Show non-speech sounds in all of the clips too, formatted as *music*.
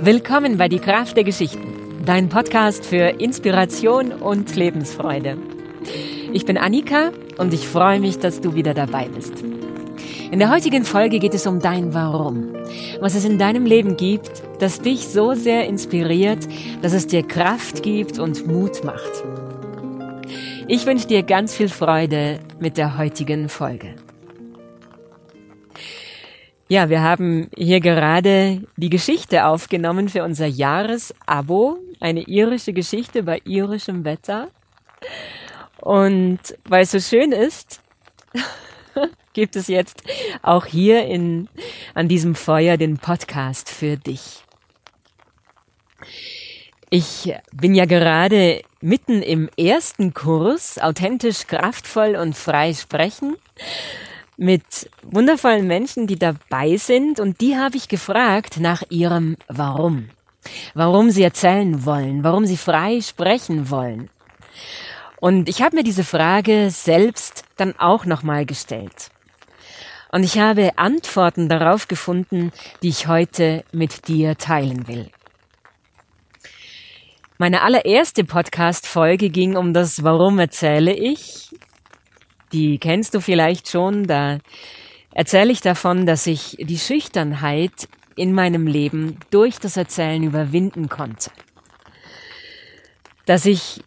Willkommen bei Die Kraft der Geschichten, dein Podcast für Inspiration und Lebensfreude. Ich bin Annika und ich freue mich, dass du wieder dabei bist. In der heutigen Folge geht es um dein Warum. Was es in deinem Leben gibt, das dich so sehr inspiriert, dass es dir Kraft gibt und Mut macht. Ich wünsche dir ganz viel Freude mit der heutigen Folge. Ja, wir haben hier gerade die Geschichte aufgenommen für unser Jahresabo, eine irische Geschichte bei irischem Wetter. Und weil es so schön ist, *laughs* gibt es jetzt auch hier in, an diesem Feuer den Podcast für dich. Ich bin ja gerade mitten im ersten Kurs, authentisch, kraftvoll und frei sprechen, mit wundervollen Menschen, die dabei sind und die habe ich gefragt nach ihrem Warum. Warum sie erzählen wollen, warum sie frei sprechen wollen. Und ich habe mir diese Frage selbst dann auch nochmal gestellt. Und ich habe Antworten darauf gefunden, die ich heute mit dir teilen will. Meine allererste Podcast-Folge ging um das Warum erzähle ich. Die kennst du vielleicht schon. Da erzähle ich davon, dass ich die Schüchternheit in meinem Leben durch das Erzählen überwinden konnte. Dass ich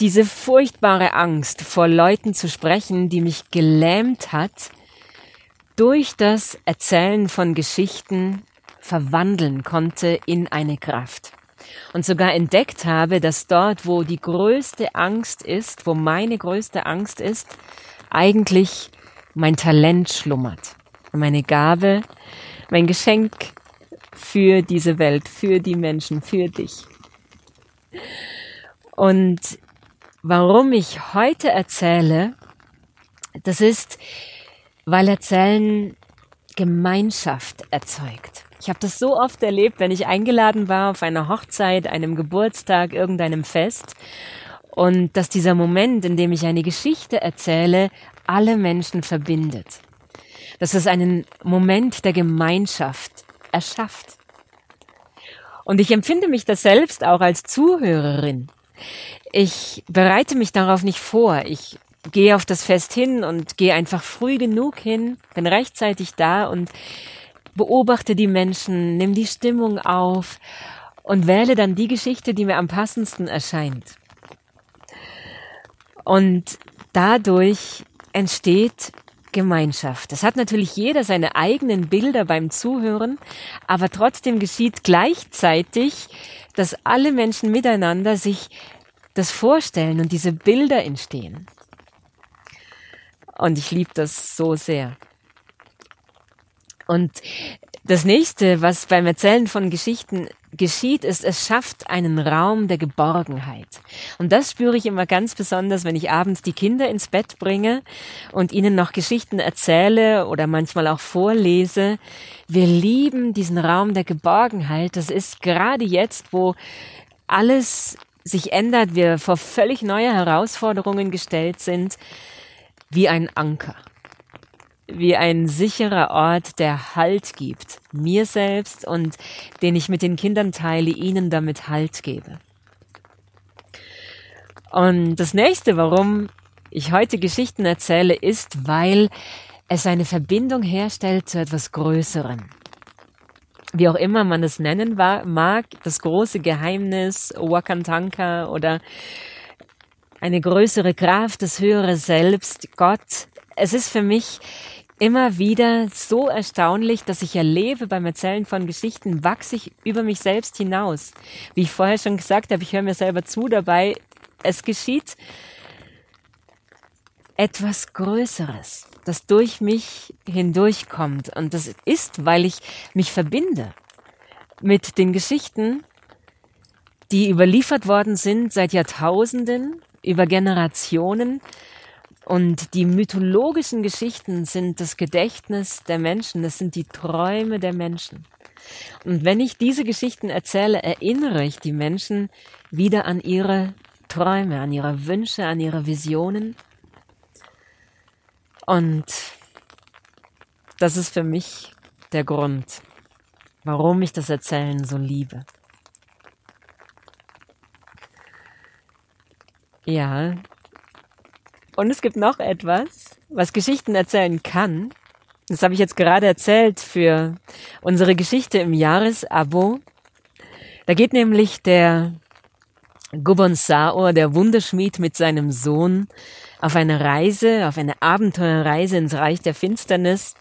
diese furchtbare Angst vor Leuten zu sprechen, die mich gelähmt hat, durch das Erzählen von Geschichten verwandeln konnte in eine Kraft. Und sogar entdeckt habe, dass dort, wo die größte Angst ist, wo meine größte Angst ist, eigentlich mein Talent schlummert. Meine Gabe, mein Geschenk für diese Welt, für die Menschen, für dich. Und warum ich heute erzähle, das ist, weil Erzählen Gemeinschaft erzeugt. Ich habe das so oft erlebt, wenn ich eingeladen war auf einer Hochzeit, einem Geburtstag, irgendeinem Fest und dass dieser Moment, in dem ich eine Geschichte erzähle, alle Menschen verbindet. Dass es einen Moment der Gemeinschaft erschafft. Und ich empfinde mich das selbst auch als Zuhörerin. Ich bereite mich darauf nicht vor. Ich gehe auf das Fest hin und gehe einfach früh genug hin, bin rechtzeitig da und beobachte die Menschen, nimm die Stimmung auf und wähle dann die Geschichte, die mir am passendsten erscheint. Und dadurch entsteht Gemeinschaft. Es hat natürlich jeder seine eigenen Bilder beim Zuhören, aber trotzdem geschieht gleichzeitig, dass alle Menschen miteinander sich das vorstellen und diese Bilder entstehen. Und ich liebe das so sehr. Und das nächste, was beim Erzählen von Geschichten geschieht, ist, es schafft einen Raum der Geborgenheit. Und das spüre ich immer ganz besonders, wenn ich abends die Kinder ins Bett bringe und ihnen noch Geschichten erzähle oder manchmal auch vorlese. Wir lieben diesen Raum der Geborgenheit. Das ist gerade jetzt, wo alles sich ändert, wir vor völlig neue Herausforderungen gestellt sind, wie ein Anker wie ein sicherer Ort, der Halt gibt, mir selbst und den ich mit den Kindern teile, ihnen damit Halt gebe. Und das nächste, warum ich heute Geschichten erzähle, ist, weil es eine Verbindung herstellt zu etwas Größerem. Wie auch immer man es nennen mag, das große Geheimnis, Wakantanka oder eine größere Kraft, das höhere Selbst, Gott. Es ist für mich immer wieder so erstaunlich, dass ich erlebe beim Erzählen von Geschichten, wachse ich über mich selbst hinaus. Wie ich vorher schon gesagt habe, ich höre mir selber zu dabei. Es geschieht etwas Größeres, das durch mich hindurchkommt. Und das ist, weil ich mich verbinde mit den Geschichten, die überliefert worden sind seit Jahrtausenden, über Generationen, und die mythologischen Geschichten sind das Gedächtnis der Menschen, das sind die Träume der Menschen. Und wenn ich diese Geschichten erzähle, erinnere ich die Menschen wieder an ihre Träume, an ihre Wünsche, an ihre Visionen. Und das ist für mich der Grund, warum ich das Erzählen so liebe. Ja, und es gibt noch etwas, was Geschichten erzählen kann. Das habe ich jetzt gerade erzählt für unsere Geschichte im Jahresabo. Da geht nämlich der Gubon Saor, der Wunderschmied mit seinem Sohn, auf eine Reise, auf eine Abenteuerreise ins Reich der Finsternis.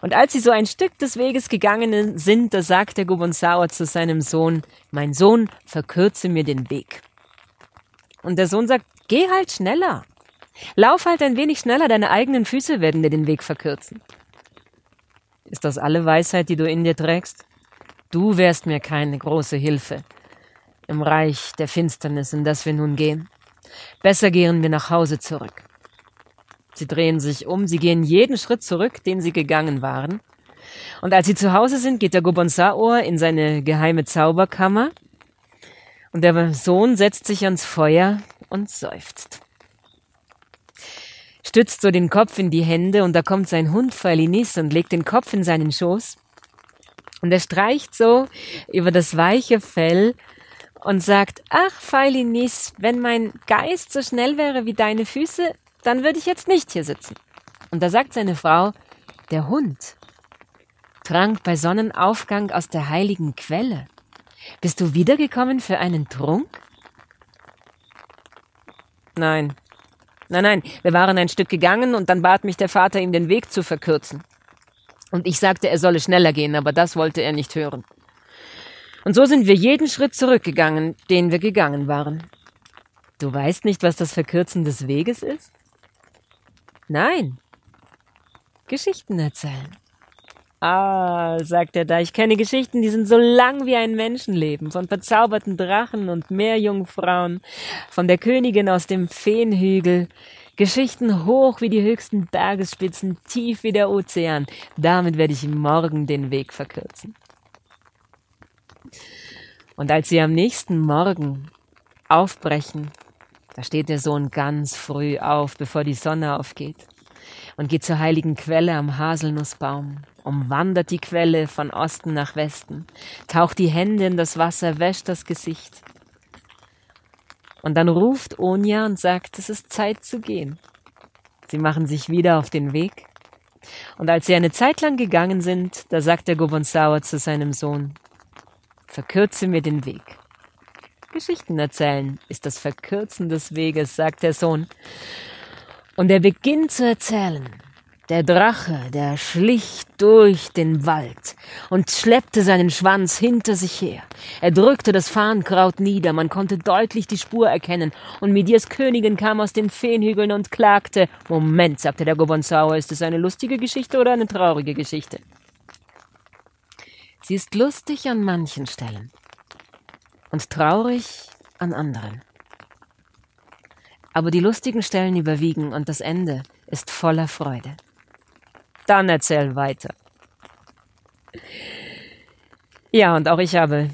Und als sie so ein Stück des Weges gegangen sind, da sagt der Gubon Saor zu seinem Sohn, mein Sohn, verkürze mir den Weg. Und der Sohn sagt, geh halt schneller. Lauf halt ein wenig schneller, deine eigenen Füße werden dir den Weg verkürzen. Ist das alle Weisheit, die du in dir trägst? Du wärst mir keine große Hilfe im Reich der Finsternis, in das wir nun gehen. Besser gehen wir nach Hause zurück. Sie drehen sich um, sie gehen jeden Schritt zurück, den sie gegangen waren. Und als sie zu Hause sind, geht der Gobonsaor in seine geheime Zauberkammer und der Sohn setzt sich ans Feuer und seufzt. Stützt so den Kopf in die Hände und da kommt sein Hund Falinis und legt den Kopf in seinen Schoß. Und er streicht so über das weiche Fell und sagt, ach, Feilinis, wenn mein Geist so schnell wäre wie deine Füße, dann würde ich jetzt nicht hier sitzen. Und da sagt seine Frau, der Hund trank bei Sonnenaufgang aus der heiligen Quelle. Bist du wiedergekommen für einen Trunk? Nein. Nein, nein, wir waren ein Stück gegangen und dann bat mich der Vater, ihm den Weg zu verkürzen. Und ich sagte, er solle schneller gehen, aber das wollte er nicht hören. Und so sind wir jeden Schritt zurückgegangen, den wir gegangen waren. Du weißt nicht, was das Verkürzen des Weges ist? Nein. Geschichten erzählen. Ah, sagt er da, ich kenne Geschichten, die sind so lang wie ein Menschenleben, von verzauberten Drachen und Meerjungfrauen, von der Königin aus dem Feenhügel, Geschichten hoch wie die höchsten Bergesspitzen, tief wie der Ozean. Damit werde ich morgen den Weg verkürzen. Und als sie am nächsten Morgen aufbrechen, da steht der Sohn ganz früh auf, bevor die Sonne aufgeht, und geht zur heiligen Quelle am Haselnussbaum umwandert die Quelle von Osten nach Westen, taucht die Hände in das Wasser, wäscht das Gesicht. Und dann ruft Onja und sagt, es ist Zeit zu gehen. Sie machen sich wieder auf den Weg. Und als sie eine Zeit lang gegangen sind, da sagt der Gobonsauer zu seinem Sohn, verkürze mir den Weg. Geschichten erzählen ist das Verkürzen des Weges, sagt der Sohn. Und er beginnt zu erzählen, der Drache, der schlich durch den Wald und schleppte seinen Schwanz hinter sich her. Er drückte das Farnkraut nieder, man konnte deutlich die Spur erkennen, und Midirs Königin kam aus den Feenhügeln und klagte. Moment, sagte der Gobonsauer, ist es eine lustige Geschichte oder eine traurige Geschichte? Sie ist lustig an manchen Stellen und traurig an anderen. Aber die lustigen Stellen überwiegen und das Ende ist voller Freude. Dann erzähl weiter. Ja, und auch ich habe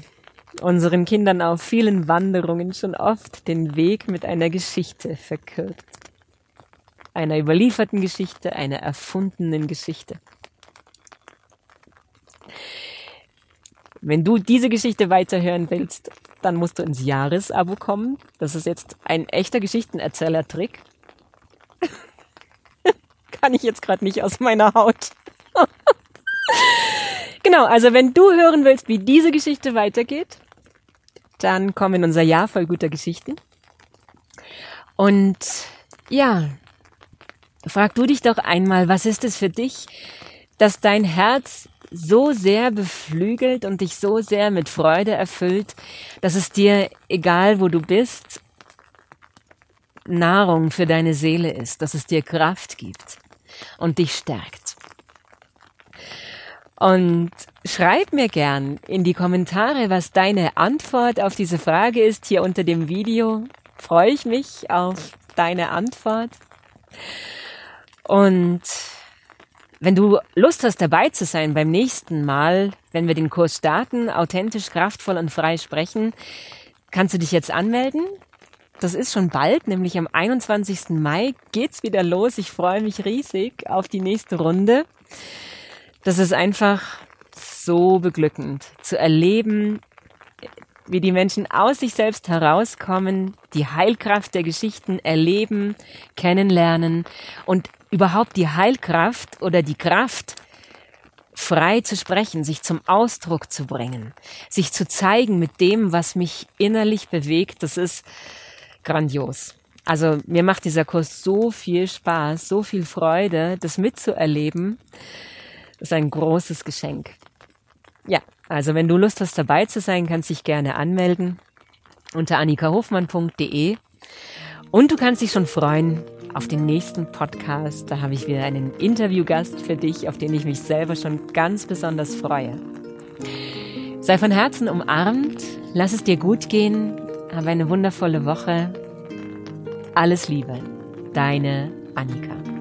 unseren Kindern auf vielen Wanderungen schon oft den Weg mit einer Geschichte verkürzt. Einer überlieferten Geschichte, einer erfundenen Geschichte. Wenn du diese Geschichte weiterhören willst, dann musst du ins Jahresabo kommen. Das ist jetzt ein echter Geschichtenerzähler-Trick *laughs* kann ich jetzt gerade nicht aus meiner Haut. *laughs* genau, also wenn du hören willst, wie diese Geschichte weitergeht, dann komm in unser Jahr voll guter Geschichten. Und ja, frag du dich doch einmal, was ist es für dich, dass dein Herz so sehr beflügelt und dich so sehr mit Freude erfüllt, dass es dir, egal wo du bist, Nahrung für deine Seele ist, dass es dir Kraft gibt und dich stärkt. Und schreib mir gern in die Kommentare, was deine Antwort auf diese Frage ist hier unter dem Video. Freue ich mich auf deine Antwort. Und wenn du Lust hast, dabei zu sein beim nächsten Mal, wenn wir den Kurs starten, authentisch, kraftvoll und frei sprechen, kannst du dich jetzt anmelden. Das ist schon bald, nämlich am 21. Mai geht's wieder los. Ich freue mich riesig auf die nächste Runde. Das ist einfach so beglückend zu erleben, wie die Menschen aus sich selbst herauskommen, die Heilkraft der Geschichten erleben, kennenlernen und überhaupt die Heilkraft oder die Kraft, frei zu sprechen, sich zum Ausdruck zu bringen, sich zu zeigen mit dem, was mich innerlich bewegt, das ist grandios. Also mir macht dieser Kurs so viel Spaß, so viel Freude, das mitzuerleben. Das ist ein großes Geschenk. Ja, also wenn du Lust hast dabei zu sein, kannst dich gerne anmelden unter annikahofmann.de und du kannst dich schon freuen auf den nächsten Podcast. Da habe ich wieder einen Interviewgast für dich, auf den ich mich selber schon ganz besonders freue. Sei von Herzen umarmt, lass es dir gut gehen, habe eine wundervolle Woche. Alles Liebe, deine Annika.